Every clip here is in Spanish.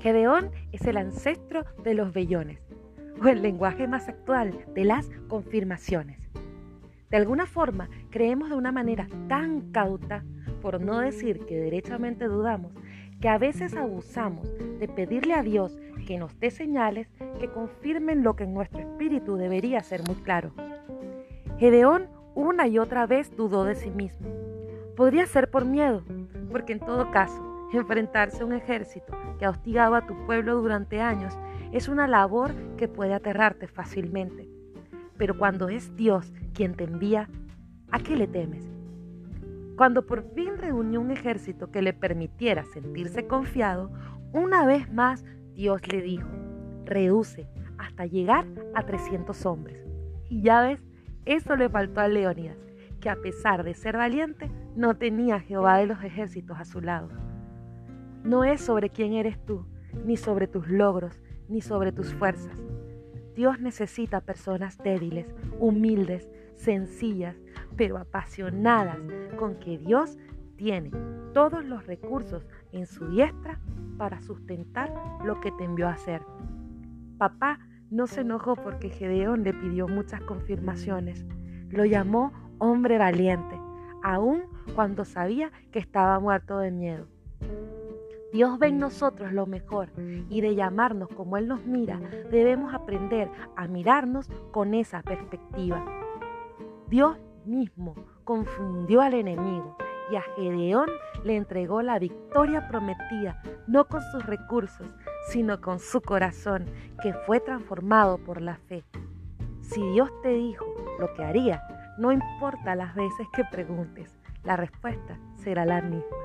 el ancestro de los vellones, o el lenguaje más actual de las confirmaciones. De alguna forma, creemos de una manera tan cauta, por no decir que derechamente dudamos, que a veces abusamos de pedirle a Dios que nos dé señales que confirmen lo que en nuestro espíritu debería ser muy claro. Gedeón una y otra vez dudó de sí mismo. Podría ser por miedo, porque en todo caso, enfrentarse a un ejército que ha hostigado a tu pueblo durante años es una labor que puede aterrarte fácilmente. Pero cuando es Dios quien te envía, ¿a qué le temes? Cuando por fin reunió un ejército que le permitiera sentirse confiado, una vez más Dios le dijo, reduce hasta llegar a 300 hombres. Y ya ves, eso le faltó a Leónidas, que a pesar de ser valiente, no tenía a Jehová de los ejércitos a su lado. No es sobre quién eres tú, ni sobre tus logros, ni sobre tus fuerzas. Dios necesita personas débiles, humildes, sencillas, pero apasionadas con que Dios tiene todos los recursos en su diestra para sustentar lo que te envió a hacer. Papá no se enojó porque Gedeón le pidió muchas confirmaciones. Lo llamó hombre valiente, aun cuando sabía que estaba muerto de miedo. Dios ve en nosotros lo mejor y de llamarnos como Él nos mira, debemos aprender a mirarnos con esa perspectiva. Dios mismo confundió al enemigo y a Gedeón le entregó la victoria prometida, no con sus recursos, sino con su corazón, que fue transformado por la fe. Si Dios te dijo lo que haría, no importa las veces que preguntes, la respuesta será la misma.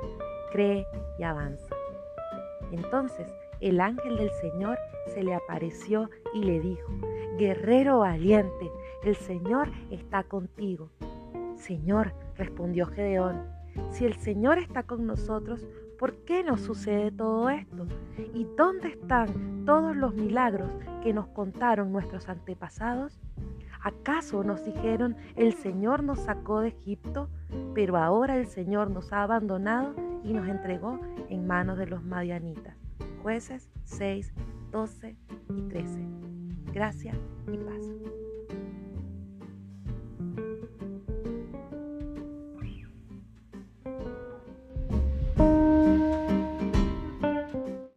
Cree y avanza. Entonces el ángel del Señor se le apareció y le dijo, Guerrero valiente, el Señor está contigo. Señor, respondió Gedeón, si el Señor está con nosotros, ¿por qué nos sucede todo esto? ¿Y dónde están todos los milagros que nos contaron nuestros antepasados? ¿Acaso nos dijeron, el Señor nos sacó de Egipto, pero ahora el Señor nos ha abandonado y nos entregó en manos de los madianitas? Jueces 6, 12 y 13. Gracias y paz.